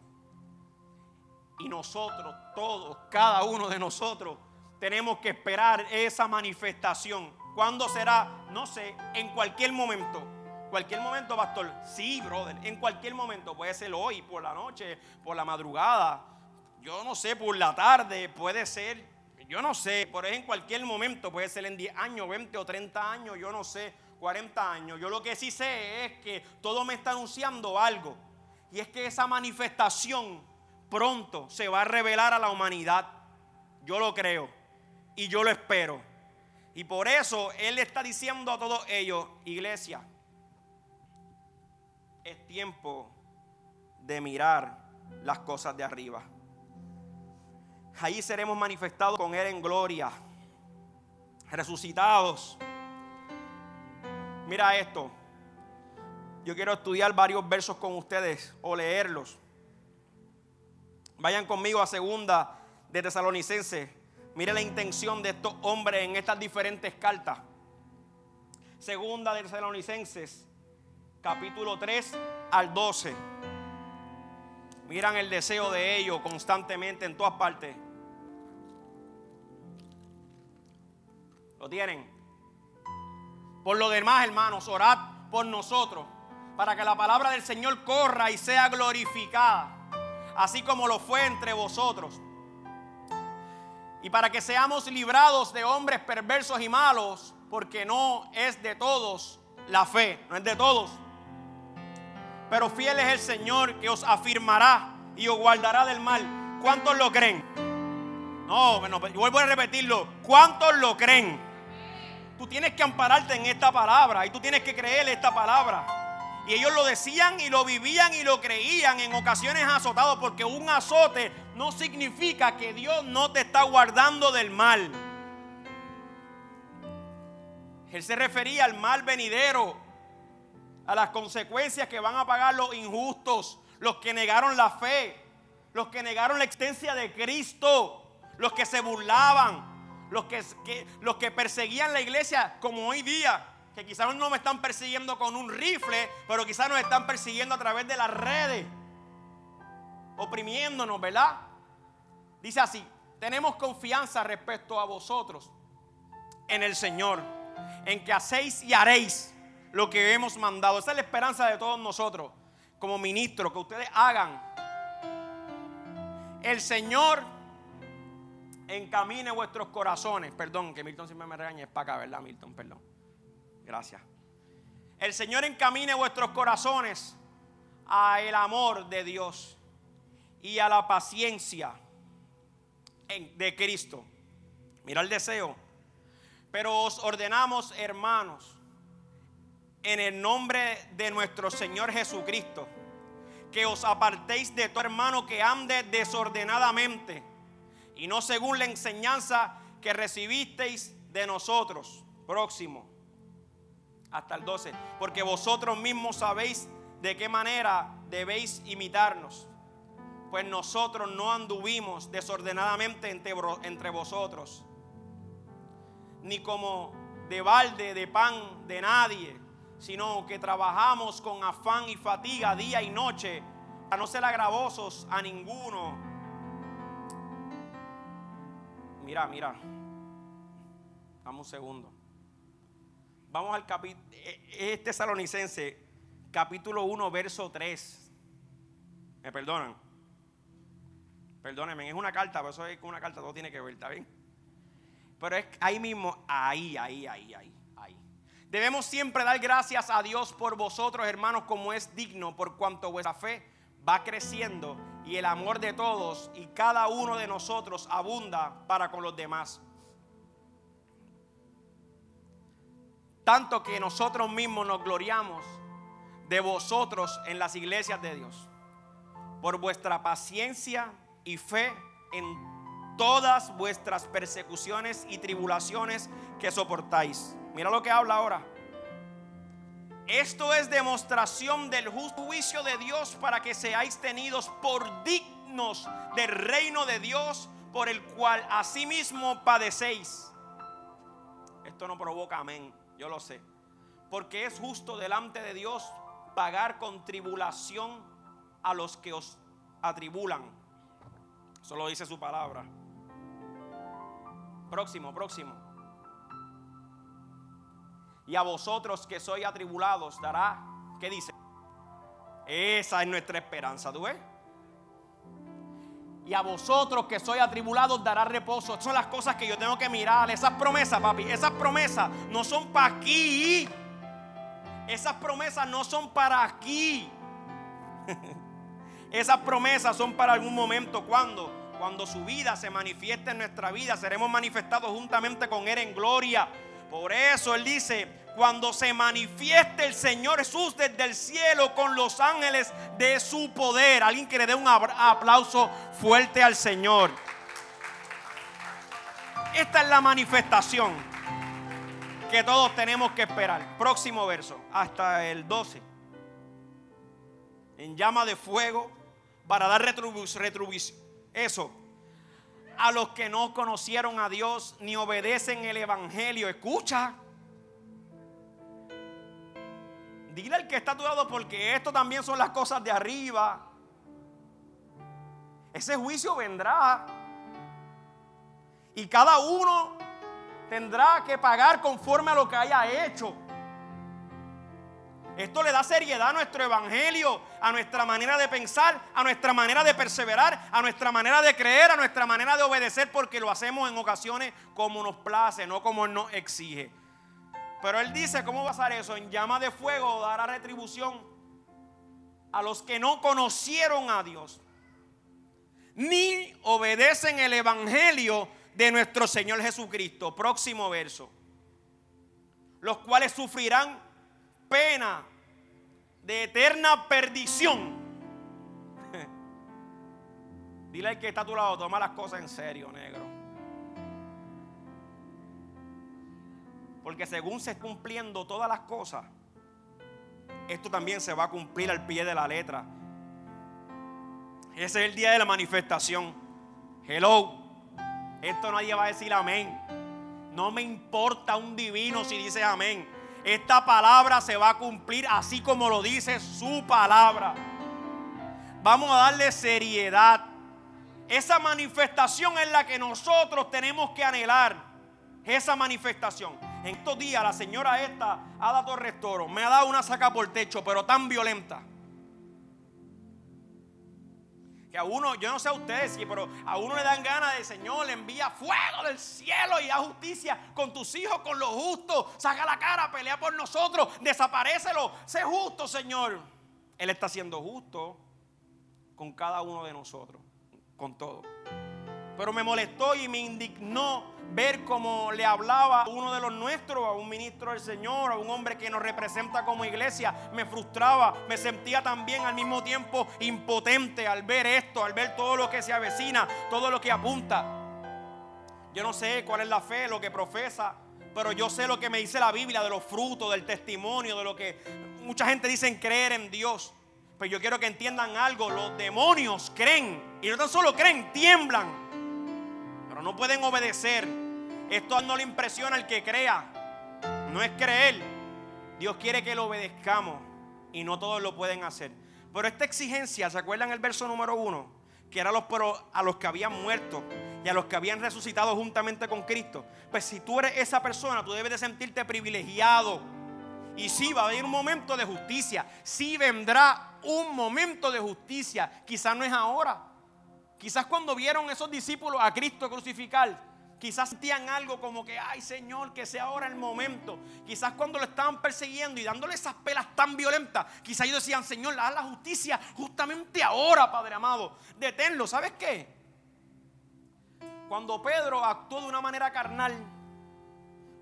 S1: Y nosotros, todos, cada uno de nosotros, tenemos que esperar esa manifestación. ¿Cuándo será? No sé, en cualquier momento. Cualquier momento, pastor. Sí, brother. En cualquier momento. Puede ser hoy, por la noche, por la madrugada. Yo no sé, por la tarde. Puede ser. Yo no sé. Por en cualquier momento. Puede ser en 10 años, 20 o 30 años. Yo no sé. 40 años. Yo lo que sí sé es que todo me está anunciando algo. Y es que esa manifestación pronto se va a revelar a la humanidad. Yo lo creo. y yo lo espero. Y por eso Él está diciendo a todos ellos, iglesia, es tiempo de mirar las cosas de arriba. Ahí seremos manifestados con Él en gloria, resucitados. Mira esto. Yo quiero estudiar varios versos con ustedes o leerlos. Vayan conmigo a segunda de Tesalonicenses. Mire la intención de estos hombres en estas diferentes cartas. Segunda de Tesalonicenses, capítulo 3 al 12. Miran el deseo de ellos constantemente en todas partes. ¿Lo tienen? Por lo demás, hermanos, orad por nosotros para que la palabra del Señor corra y sea glorificada, así como lo fue entre vosotros. Y para que seamos librados de hombres perversos y malos, porque no es de todos la fe, no es de todos. Pero fiel es el Señor que os afirmará y os guardará del mal. ¿Cuántos lo creen? No, bueno, vuelvo a repetirlo. ¿Cuántos lo creen? Tú tienes que ampararte en esta palabra y tú tienes que creer esta palabra. Y ellos lo decían y lo vivían y lo creían en ocasiones azotados porque un azote no significa que Dios no te está guardando del mal. Él se refería al mal venidero, a las consecuencias que van a pagar los injustos, los que negaron la fe, los que negaron la existencia de Cristo, los que se burlaban, los que, los que perseguían la iglesia como hoy día que quizás no me están persiguiendo con un rifle, pero quizás nos están persiguiendo a través de las redes, oprimiéndonos, ¿verdad? Dice así, tenemos confianza respecto a vosotros en el Señor, en que hacéis y haréis lo que hemos mandado. Esa es la esperanza de todos nosotros, como ministros, que ustedes hagan. El Señor encamine vuestros corazones. Perdón, que Milton siempre me regaña, es para acá, ¿verdad, Milton? Perdón. Gracias. El Señor encamine vuestros corazones a el amor de Dios y a la paciencia de Cristo. Mira el deseo. Pero os ordenamos, hermanos, en el nombre de nuestro Señor Jesucristo, que os apartéis de tu hermano que ande desordenadamente y no según la enseñanza que recibisteis de nosotros. Próximo hasta el 12, porque vosotros mismos sabéis de qué manera debéis imitarnos, pues nosotros no anduvimos desordenadamente entre, vosotros, ni como de balde de pan de nadie, sino que trabajamos con afán y fatiga día y noche para no ser agravosos a ninguno. Mira, mira, dame un segundo. Vamos al capítulo, este salonicense, capítulo 1, verso 3. ¿Me perdonan? Perdónenme, es una carta, pero eso es una carta, todo tiene que ver, ¿está bien? Pero es ahí mismo, ahí, ahí, ahí, ahí. Debemos siempre dar gracias a Dios por vosotros, hermanos, como es digno, por cuanto vuestra fe va creciendo y el amor de todos y cada uno de nosotros abunda para con los demás Tanto que nosotros mismos nos gloriamos de vosotros en las iglesias de Dios. Por vuestra paciencia y fe en todas vuestras persecuciones y tribulaciones que soportáis. Mira lo que habla ahora. Esto es demostración del justo juicio de Dios para que seáis tenidos por dignos del reino de Dios por el cual asimismo padecéis. Esto no provoca amén yo lo sé. Porque es justo delante de Dios pagar con tribulación a los que os atribulan. Eso lo dice su palabra. Próximo, próximo. Y a vosotros que sois atribulados dará, ¿qué dice? Esa es nuestra esperanza, ¿tú ves? y a vosotros que sois atribulados dará reposo. Estas son las cosas que yo tengo que mirar. Esas promesas, papi, esas promesas no son para aquí. Esas promesas no son para aquí. Esas promesas son para algún momento cuando Cuando su vida se manifieste en nuestra vida, seremos manifestados juntamente con Él en gloria. Por eso Él dice, cuando se manifieste el Señor Jesús desde el cielo con los ángeles de su poder. Alguien que le dé un aplauso fuerte al Señor. Esta es la manifestación que todos tenemos que esperar. Próximo verso, hasta el 12. En llama de fuego para dar retribución. Eso. A los que no conocieron a Dios ni obedecen el Evangelio. Escucha. Dile al que está a tu lado porque esto también son las cosas de arriba. Ese juicio vendrá. Y cada uno tendrá que pagar conforme a lo que haya hecho. Esto le da seriedad a nuestro evangelio, a nuestra manera de pensar, a nuestra manera de perseverar, a nuestra manera de creer, a nuestra manera de obedecer, porque lo hacemos en ocasiones como nos place, no como nos exige. Pero él dice, ¿cómo va a ser eso? En llama de fuego dará retribución a los que no conocieron a Dios, ni obedecen el evangelio de nuestro Señor Jesucristo. Próximo verso. Los cuales sufrirán pena de eterna perdición. Dile al que está a tu lado, toma las cosas en serio, negro. Porque según se cumpliendo todas las cosas, esto también se va a cumplir al pie de la letra. Ese es el día de la manifestación. Hello. Esto nadie va a decir amén. No me importa un divino si dice amén. Esta palabra se va a cumplir así como lo dice su palabra. Vamos a darle seriedad. Esa manifestación es la que nosotros tenemos que anhelar. Esa manifestación. En estos días la señora esta, Ada Torres Toro, me ha dado una saca por techo, pero tan violenta. Que a uno, yo no sé a ustedes, pero a uno le dan ganas de Señor, le envía fuego del cielo y da justicia con tus hijos, con los justos. Saca la cara, pelea por nosotros, desaparecelo. Sé justo, Señor. Él está siendo justo con cada uno de nosotros, con todo. Pero me molestó y me indignó ver cómo le hablaba a uno de los nuestros, a un ministro del Señor, a un hombre que nos representa como iglesia. Me frustraba, me sentía también al mismo tiempo impotente al ver esto, al ver todo lo que se avecina, todo lo que apunta. Yo no sé cuál es la fe, lo que profesa, pero yo sé lo que me dice la Biblia de los frutos, del testimonio, de lo que mucha gente dice creer en Dios. Pero yo quiero que entiendan algo, los demonios creen, y no tan solo creen, tiemblan no pueden obedecer. Esto no le impresiona al que crea. No es creer. Dios quiere que lo obedezcamos y no todos lo pueden hacer. Pero esta exigencia, ¿se acuerdan el verso número uno? Que era a los, los que habían muerto y a los que habían resucitado juntamente con Cristo. Pues si tú eres esa persona, tú debes de sentirte privilegiado. Y sí, va a haber un momento de justicia. Sí vendrá un momento de justicia. Quizás no es ahora. Quizás cuando vieron esos discípulos a Cristo crucificar, quizás sentían algo como que, ay Señor, que sea ahora el momento. Quizás cuando lo estaban persiguiendo y dándole esas pelas tan violentas, quizás ellos decían, Señor, haz la justicia justamente ahora, Padre amado. Deténlo, ¿sabes qué? Cuando Pedro actuó de una manera carnal,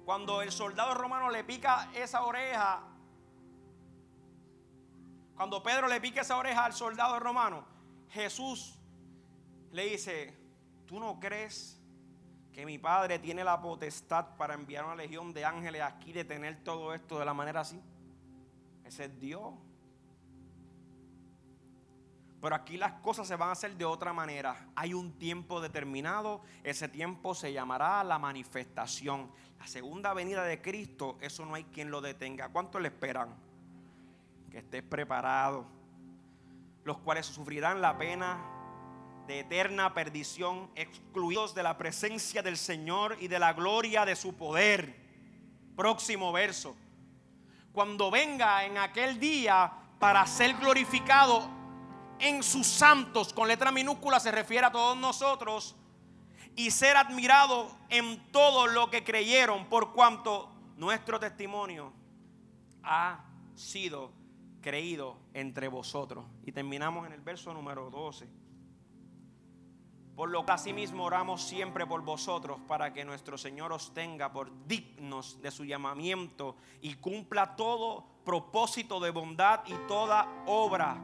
S1: cuando el soldado romano le pica esa oreja, cuando Pedro le pica esa oreja al soldado romano, Jesús le dice, ¿tú no crees que mi Padre tiene la potestad para enviar una legión de ángeles aquí, de tener todo esto de la manera así? Ese es Dios. Pero aquí las cosas se van a hacer de otra manera. Hay un tiempo determinado. Ese tiempo se llamará la manifestación. La segunda venida de Cristo, eso no hay quien lo detenga. ¿Cuánto le esperan? Que estés preparado. Los cuales sufrirán la pena de eterna perdición, excluidos de la presencia del Señor y de la gloria de su poder. Próximo verso. Cuando venga en aquel día para ser glorificado en sus santos, con letra minúscula se refiere a todos nosotros, y ser admirado en todo lo que creyeron, por cuanto nuestro testimonio ha sido creído entre vosotros. Y terminamos en el verso número 12. Por lo que asimismo oramos siempre por vosotros para que nuestro Señor os tenga por dignos de su llamamiento y cumpla todo propósito de bondad y toda obra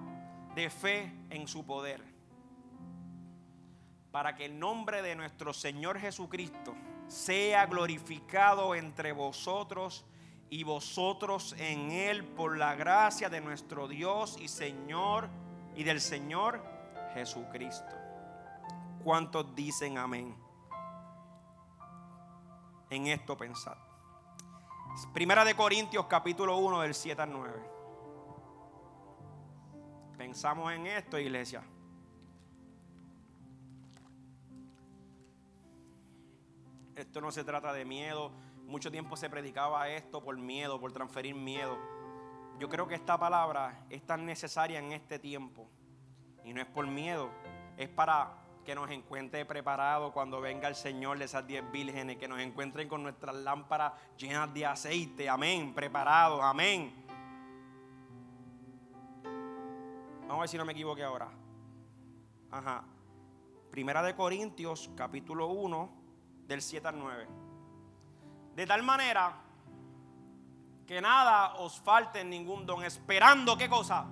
S1: de fe en su poder. Para que el nombre de nuestro Señor Jesucristo sea glorificado entre vosotros y vosotros en Él por la gracia de nuestro Dios y Señor y del Señor Jesucristo. ¿Cuántos dicen amén? En esto pensad. Primera de Corintios capítulo 1 del 7 al 9. Pensamos en esto, iglesia. Esto no se trata de miedo. Mucho tiempo se predicaba esto por miedo, por transferir miedo. Yo creo que esta palabra es tan necesaria en este tiempo. Y no es por miedo, es para que nos encuentre preparado cuando venga el Señor de esas diez vírgenes, que nos encuentren con nuestras lámparas llenas de aceite, amén, preparados, amén. Vamos a ver si no me equivoqué ahora. Ajá. Primera de Corintios, capítulo 1, del 7 al 9. De tal manera que nada os falte en ningún don, esperando qué cosa.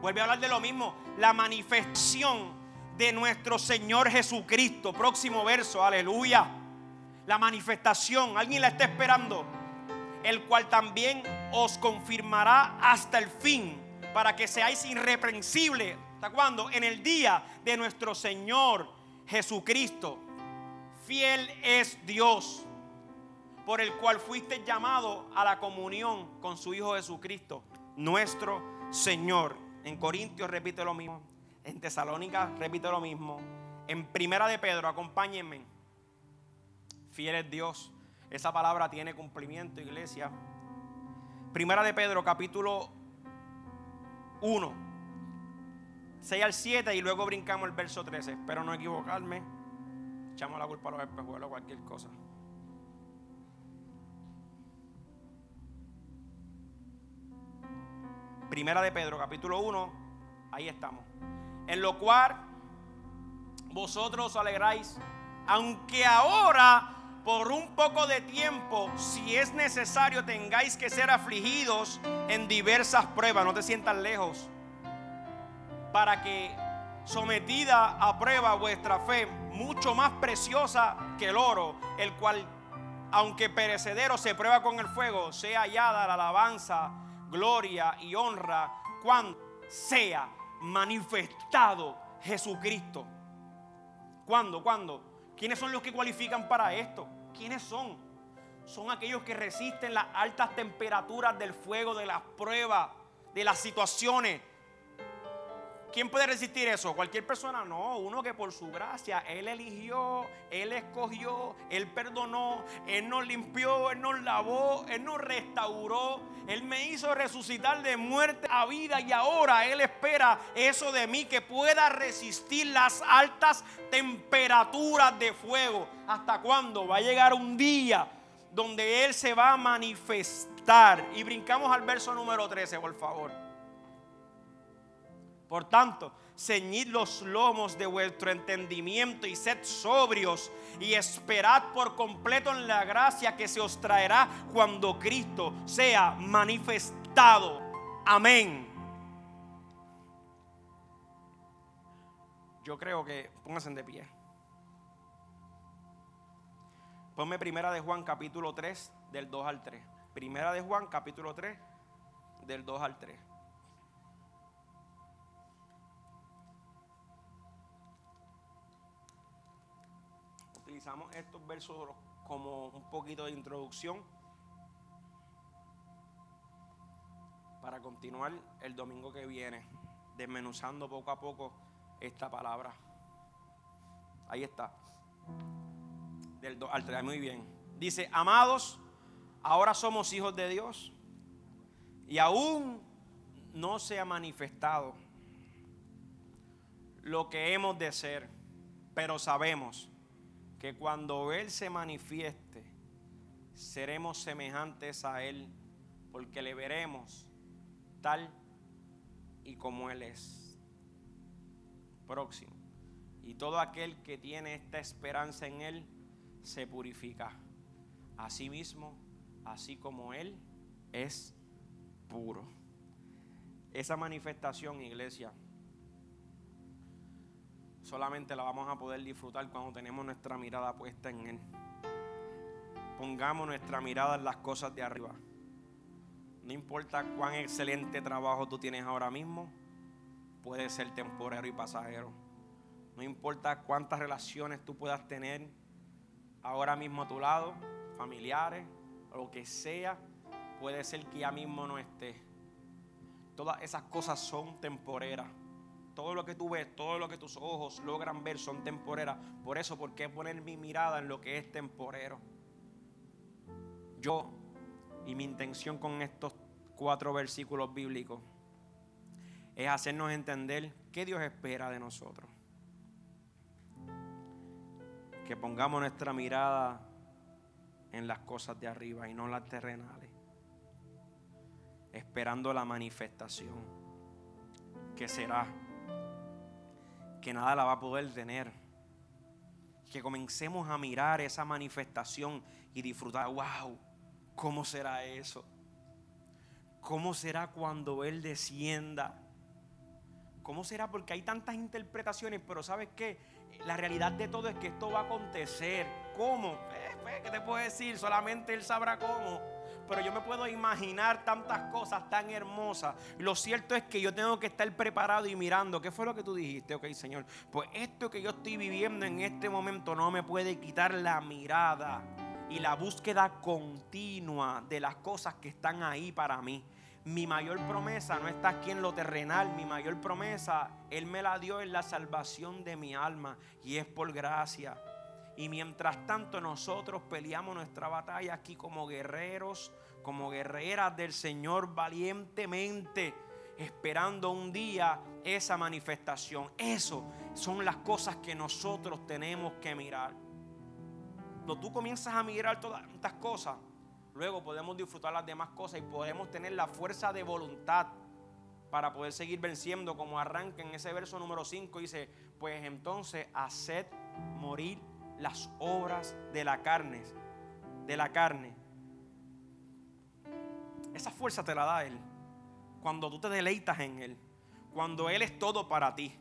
S1: Vuelve a hablar de lo mismo, la manifestación de nuestro Señor Jesucristo. Próximo verso, aleluya. La manifestación, alguien la está esperando, el cual también os confirmará hasta el fin, para que seáis irreprensibles. ¿Hasta cuándo? En el día de nuestro Señor Jesucristo. Fiel es Dios, por el cual fuiste llamado a la comunión con su Hijo Jesucristo, nuestro Señor. En Corintios repite lo mismo. En Tesalónica repito lo mismo. En Primera de Pedro, acompáñenme. Fiel es Dios. Esa palabra tiene cumplimiento, iglesia. Primera de Pedro, capítulo 1, 6 al 7 y luego brincamos el verso 13. Espero no equivocarme. Echamos la culpa a los espejuelos cualquier cosa. Primera de Pedro, capítulo 1, ahí estamos en lo cual vosotros os alegráis, aunque ahora por un poco de tiempo, si es necesario, tengáis que ser afligidos en diversas pruebas, no te sientas lejos, para que sometida a prueba vuestra fe, mucho más preciosa que el oro, el cual, aunque perecedero, se prueba con el fuego, sea hallada la alabanza, gloria y honra cuando sea manifestado Jesucristo. ¿Cuándo? ¿Cuándo? ¿Quiénes son los que cualifican para esto? ¿Quiénes son? Son aquellos que resisten las altas temperaturas del fuego, de las pruebas, de las situaciones ¿Quién puede resistir eso? Cualquier persona, no. Uno que por su gracia, Él eligió, Él escogió, Él perdonó, Él nos limpió, Él nos lavó, Él nos restauró, Él me hizo resucitar de muerte a vida y ahora Él espera eso de mí, que pueda resistir las altas temperaturas de fuego. ¿Hasta cuándo? Va a llegar un día donde Él se va a manifestar. Y brincamos al verso número 13, por favor. Por tanto, ceñid los lomos de vuestro entendimiento y sed sobrios y esperad por completo en la gracia que se os traerá cuando Cristo sea manifestado. Amén. Yo creo que pónganse de pie. Ponme primera de Juan capítulo 3 del 2 al 3. Primera de Juan capítulo 3 del 2 al 3. Utilizamos estos versos como un poquito de introducción para continuar el domingo que viene, desmenuzando poco a poco esta palabra. Ahí está. Del al 3, muy bien. Dice, amados, ahora somos hijos de Dios y aún no se ha manifestado lo que hemos de ser, pero sabemos que cuando Él se manifieste, seremos semejantes a Él, porque le veremos tal y como Él es. Próximo. Y todo aquel que tiene esta esperanza en Él se purifica. Asimismo, así como Él es puro. Esa manifestación, iglesia, solamente la vamos a poder disfrutar cuando tenemos nuestra mirada puesta en Él. Pongamos nuestra mirada en las cosas de arriba. No importa cuán excelente trabajo tú tienes ahora mismo, puede ser temporero y pasajero. No importa cuántas relaciones tú puedas tener ahora mismo a tu lado, familiares, lo que sea, puede ser que ya mismo no esté. Todas esas cosas son temporeras. Todo lo que tú ves, todo lo que tus ojos logran ver son temporeras. Por eso, ¿por qué poner mi mirada en lo que es temporero? Yo y mi intención con estos cuatro versículos bíblicos es hacernos entender qué Dios espera de nosotros. Que pongamos nuestra mirada en las cosas de arriba y no en las terrenales. Esperando la manifestación que será, que nada la va a poder tener. Que comencemos a mirar esa manifestación y disfrutar, wow, ¿cómo será eso? ¿Cómo será cuando Él descienda? ¿Cómo será? Porque hay tantas interpretaciones, pero ¿sabes qué? La realidad de todo es que esto va a acontecer. ¿Cómo? Eh, pues, ¿Qué te puedo decir? Solamente Él sabrá cómo. Pero yo me puedo imaginar tantas cosas tan hermosas. Lo cierto es que yo tengo que estar preparado y mirando. ¿Qué fue lo que tú dijiste? Ok, Señor. Pues esto que yo estoy viviendo en este momento no me puede quitar la mirada y la búsqueda continua de las cosas que están ahí para mí. Mi mayor promesa no está aquí en lo terrenal, mi mayor promesa Él me la dio en la salvación de mi alma y es por gracia. Y mientras tanto nosotros peleamos nuestra batalla aquí como guerreros, como guerreras del Señor valientemente, esperando un día esa manifestación. Eso son las cosas que nosotros tenemos que mirar. Cuando tú comienzas a mirar todas estas cosas, luego podemos disfrutar las demás cosas y podemos tener la fuerza de voluntad para poder seguir venciendo, como arranca en ese verso número 5, dice, pues entonces haced morir las obras de la carne, de la carne. Esa fuerza te la da Él cuando tú te deleitas en Él, cuando Él es todo para ti,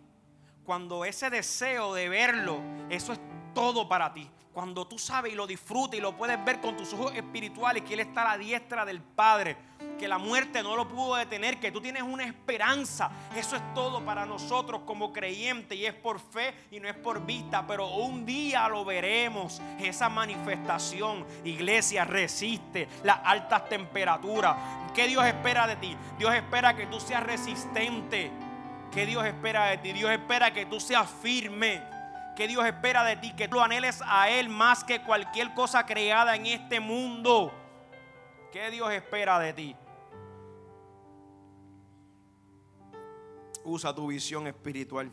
S1: cuando ese deseo de verlo, eso es todo para ti. Cuando tú sabes y lo disfrutas y lo puedes ver con tus ojos espirituales, que Él está a la diestra del Padre, que la muerte no lo pudo detener, que tú tienes una esperanza. Eso es todo para nosotros como creyentes y es por fe y no es por vista, pero un día lo veremos, esa manifestación. Iglesia resiste las altas temperaturas. ¿Qué Dios espera de ti? Dios espera que tú seas resistente. ¿Qué Dios espera de ti? Dios espera que tú seas firme que Dios espera de ti, que tú anheles a Él más que cualquier cosa creada en este mundo. ¿Qué Dios espera de ti? Usa tu visión espiritual.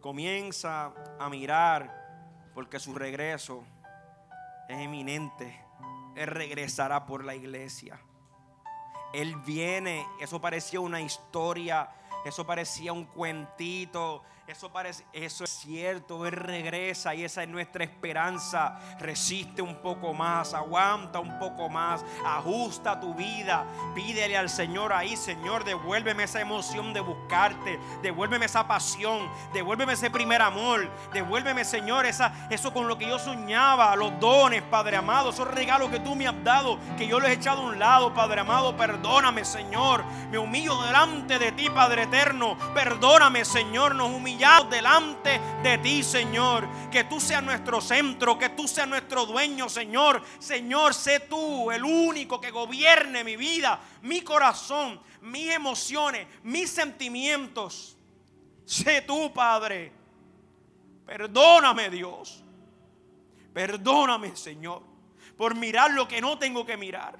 S1: Comienza a mirar porque su regreso es eminente. Él regresará por la iglesia. Él viene, eso parecía una historia, eso parecía un cuentito, eso, parece, eso es cierto, Él regresa y esa es nuestra esperanza. Resiste un poco más, aguanta un poco más, ajusta tu vida. Pídele al Señor ahí, Señor, devuélveme esa emoción de buscarte, devuélveme esa pasión, devuélveme ese primer amor, devuélveme, Señor, esa, eso con lo que yo soñaba, los dones, Padre amado, esos regalos que tú me has dado, que yo los he echado a un lado, Padre amado, perdóname, Señor. Me humillo delante de ti, Padre Perdóname, Señor, nos humillamos delante de ti, Señor. Que tú seas nuestro centro, que tú seas nuestro dueño, Señor. Señor, sé tú el único que gobierne mi vida, mi corazón, mis emociones, mis sentimientos. Sé tú, Padre. Perdóname, Dios. Perdóname, Señor, por mirar lo que no tengo que mirar.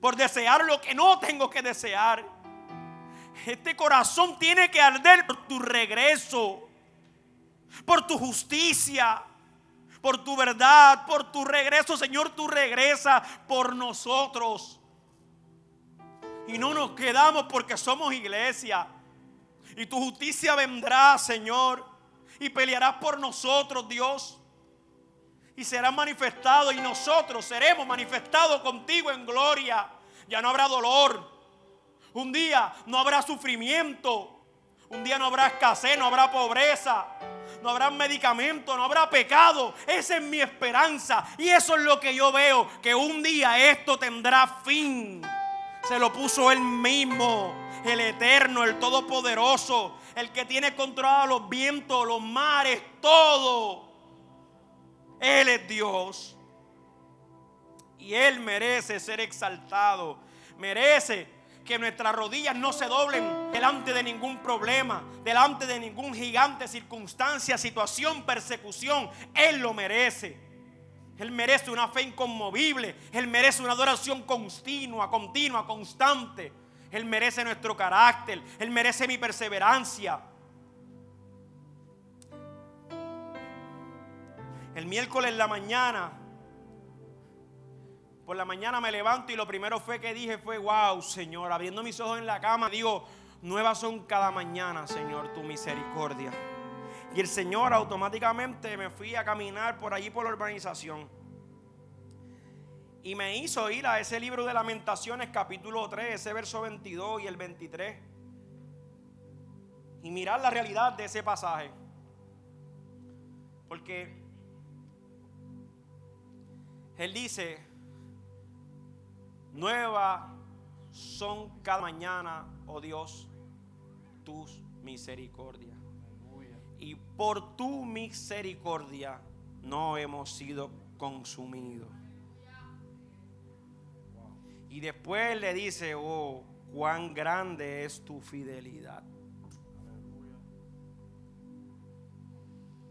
S1: Por desear lo que no tengo que desear este corazón tiene que arder por tu regreso, por tu justicia, por tu verdad, por tu regreso. Señor, tú regresa por nosotros. Y no nos quedamos porque somos iglesia. Y tu justicia vendrá, Señor. Y pelearás por nosotros, Dios. Y serás manifestado y nosotros seremos manifestados contigo en gloria. Ya no habrá dolor. Un día no habrá sufrimiento. Un día no habrá escasez, no habrá pobreza no habrá medicamento, no habrá pecado. Esa es mi esperanza. Y eso es lo que yo veo, que un día esto tendrá fin. Se lo puso él mismo, el eterno, el todopoderoso, el que tiene controlado los vientos, los mares, todo. Él es Dios. Y Él merece ser exaltado. Merece que nuestras rodillas no se doblen delante de ningún problema, delante de ningún gigante, circunstancia, situación, persecución. Él lo merece. Él merece una fe inconmovible. Él merece una adoración continua, continua, constante. Él merece nuestro carácter. Él merece mi perseverancia. El miércoles en la mañana por la mañana me levanto y lo primero fue que dije fue, wow, Señor, abriendo mis ojos en la cama, digo, nuevas son cada mañana, Señor, tu misericordia. Y el Señor automáticamente me fui a caminar por allí por la urbanización. Y me hizo ir a ese libro de lamentaciones capítulo 3, ese verso 22 y el 23. Y mirar la realidad de ese pasaje. Porque Él dice, Nuevas son cada mañana, oh Dios, tus misericordias. Y por tu misericordia no hemos sido consumidos. Y después le dice, oh, cuán grande es tu fidelidad.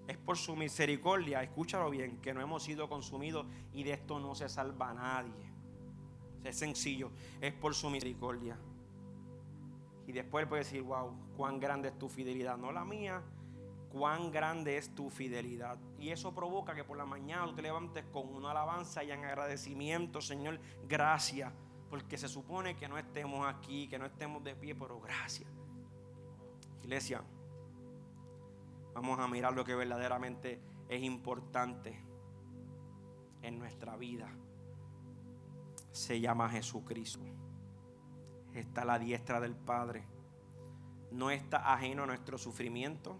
S1: Es por su misericordia, escúchalo bien, que no hemos sido consumidos y de esto no se salva nadie. Es sencillo, es por su misericordia. Y después puede decir, wow, cuán grande es tu fidelidad, no la mía, cuán grande es tu fidelidad. Y eso provoca que por la mañana tú te levantes con una alabanza y en agradecimiento, Señor, gracias. Porque se supone que no estemos aquí, que no estemos de pie, pero gracias. Iglesia, vamos a mirar lo que verdaderamente es importante en nuestra vida se llama Jesucristo. Está la diestra del Padre. No está ajeno a nuestro sufrimiento.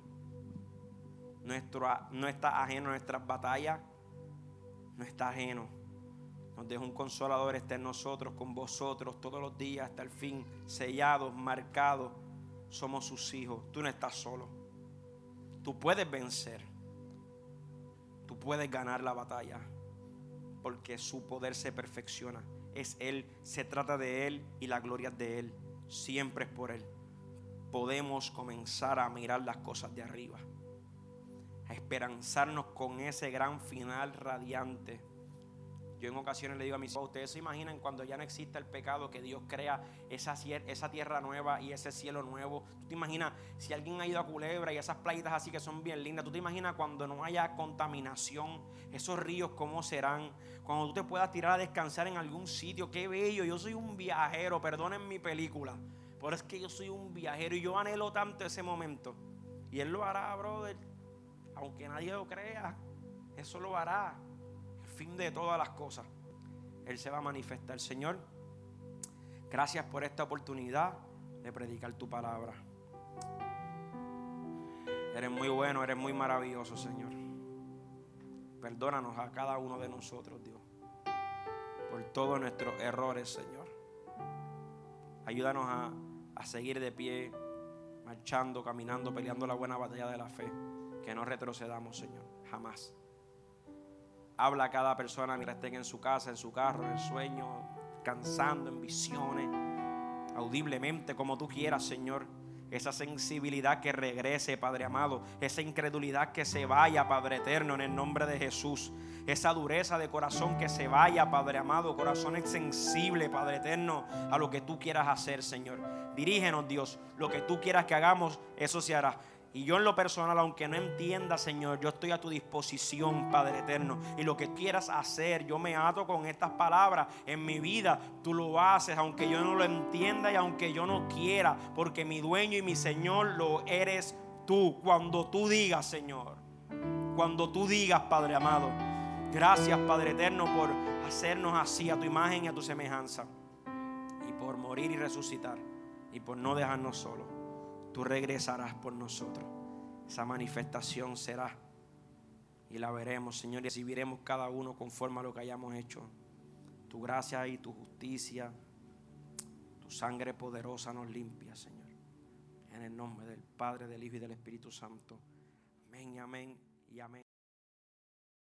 S1: Nuestro, no está ajeno a nuestras batallas. No está ajeno. Nos deja un consolador, está en nosotros, con vosotros, todos los días, hasta el fin, sellados, marcados. Somos sus hijos. Tú no estás solo. Tú puedes vencer. Tú puedes ganar la batalla. Porque su poder se perfecciona es Él, se trata de Él y la gloria es de Él. Siempre es por Él. Podemos comenzar a mirar las cosas de arriba, a esperanzarnos con ese gran final radiante. Yo en ocasiones le digo a mis hijos, ustedes se imaginan cuando ya no exista el pecado, que Dios crea esa, tierra nueva y ese cielo nuevo. Tú te imaginas si alguien ha ido a Culebra y esas playitas así que son bien lindas. Tú te imaginas cuando no haya contaminación, esos ríos cómo serán. Cuando tú te puedas tirar a descansar en algún sitio, qué bello. Yo soy un viajero, perdonen mi película. Pero es que yo soy un viajero y yo anhelo tanto ese momento. Y Él lo hará, brother. Aunque nadie lo crea, eso lo hará fin de todas las cosas, Él se va a manifestar. Señor, gracias por esta oportunidad de predicar tu palabra. Eres muy bueno, eres muy maravilloso, Señor. Perdónanos a cada uno de nosotros, Dios, por todos nuestros errores, Señor. Ayúdanos a, a seguir de pie, marchando, caminando, peleando la buena batalla de la fe. Que no retrocedamos, Señor, jamás. Habla a cada persona mientras estén en su casa, en su carro, en sueño, cansando, en visiones, audiblemente, como tú quieras, Señor. Esa sensibilidad que regrese, Padre amado. Esa incredulidad que se vaya, Padre eterno, en el nombre de Jesús. Esa dureza de corazón que se vaya, Padre amado. Corazón extensible, Padre eterno, a lo que tú quieras hacer, Señor. Dirígenos, Dios. Lo que tú quieras que hagamos, eso se hará. Y yo en lo personal, aunque no entienda, Señor, yo estoy a tu disposición, Padre eterno. Y lo que quieras hacer, yo me ato con estas palabras en mi vida. Tú lo haces, aunque yo no lo entienda y aunque yo no quiera. Porque mi dueño y mi Señor lo eres tú. Cuando tú digas, Señor. Cuando tú digas, Padre amado. Gracias, Padre eterno, por hacernos así a tu imagen y a tu semejanza. Y por morir y resucitar. Y por no dejarnos solos tú regresarás por nosotros. Esa manifestación será y la veremos, Señor, y recibiremos cada uno conforme a lo que hayamos hecho. Tu gracia y tu justicia, tu sangre poderosa nos limpia, Señor. En el nombre del Padre, del Hijo y del Espíritu Santo. Amén, amén y amén.